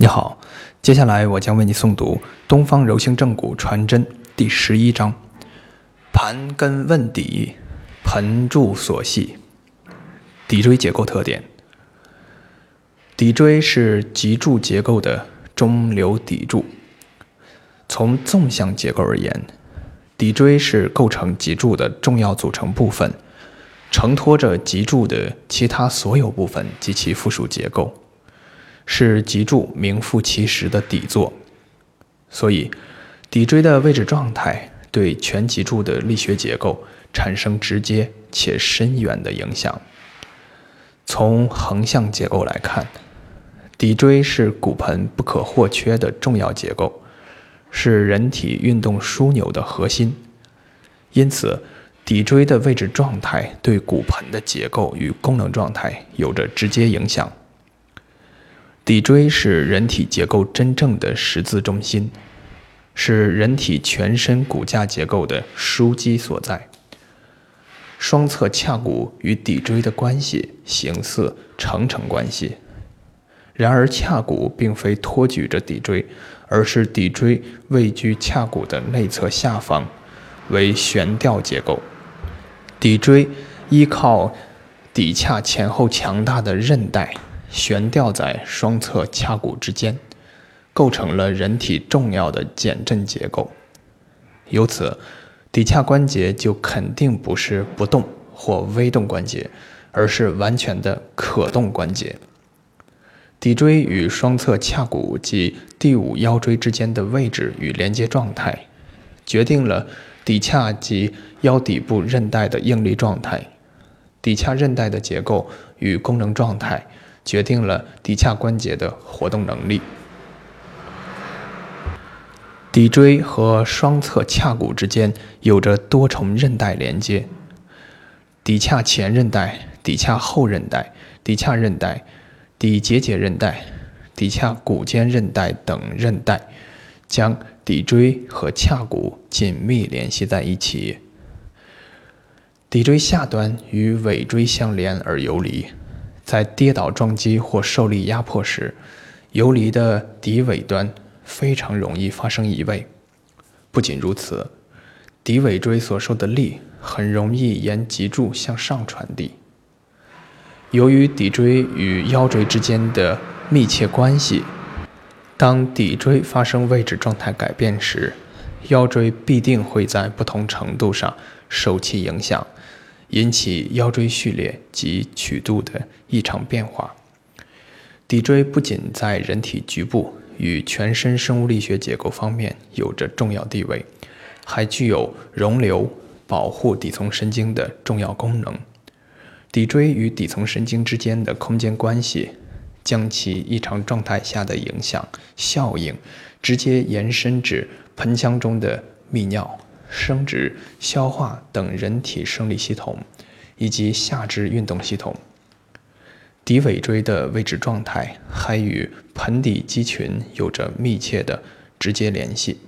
你好，接下来我将为你诵读《东方柔性正骨传真》第十一章：盘根问底，盆柱所系。骶椎结构特点：骶椎是脊柱结构的中流砥柱。从纵向结构而言，骶椎是构成脊柱的重要组成部分，承托着脊柱的其他所有部分及其附属结构。是脊柱名副其实的底座，所以骶椎的位置状态对全脊柱的力学结构产生直接且深远的影响。从横向结构来看，骶椎是骨盆不可或缺的重要结构，是人体运动枢纽的核心，因此骶椎的位置状态对骨盆的结构与功能状态有着直接影响。骶椎是人体结构真正的十字中心，是人体全身骨架结构的枢机所在。双侧髂骨与骶椎的关系形似承承关系，然而髂骨并非托举着骶椎，而是骶椎位居髂骨的内侧下方，为悬吊结构。骶椎依靠骶髂前后强大的韧带。悬吊在双侧髂骨之间，构成了人体重要的减震结构。由此，骶髂关节就肯定不是不动或微动关节，而是完全的可动关节。骶椎与双侧髂骨及第五腰椎之间的位置与连接状态，决定了骶髂及腰底部韧带的应力状态。骶髂韧带的结构与功能状态。决定了骶髂关节的活动能力。骶椎和双侧髂骨之间有着多重韧带连接，骶髂前韧带、骶髂后韧带、骶髂韧带、骶结节韧带、骶髂骨间韧带等韧带，将骶椎和髂骨紧密联系在一起。骶椎下端与尾椎相连而游离。在跌倒撞击或受力压迫时，游离的骶尾端非常容易发生移位。不仅如此，骶尾椎所受的力很容易沿脊柱向上传递。由于骶椎与腰椎之间的密切关系，当骶椎发生位置状态改变时，腰椎必定会在不同程度上受其影响。引起腰椎序列及曲度的异常变化。骶椎不仅在人体局部与全身生物力学结构方面有着重要地位，还具有容留、保护底层神经的重要功能。骶椎与底层神经之间的空间关系，将其异常状态下的影响效应，直接延伸至盆腔中的泌尿。生殖、消化等人体生理系统，以及下肢运动系统。骶尾椎的位置状态还与盆底肌群有着密切的直接联系。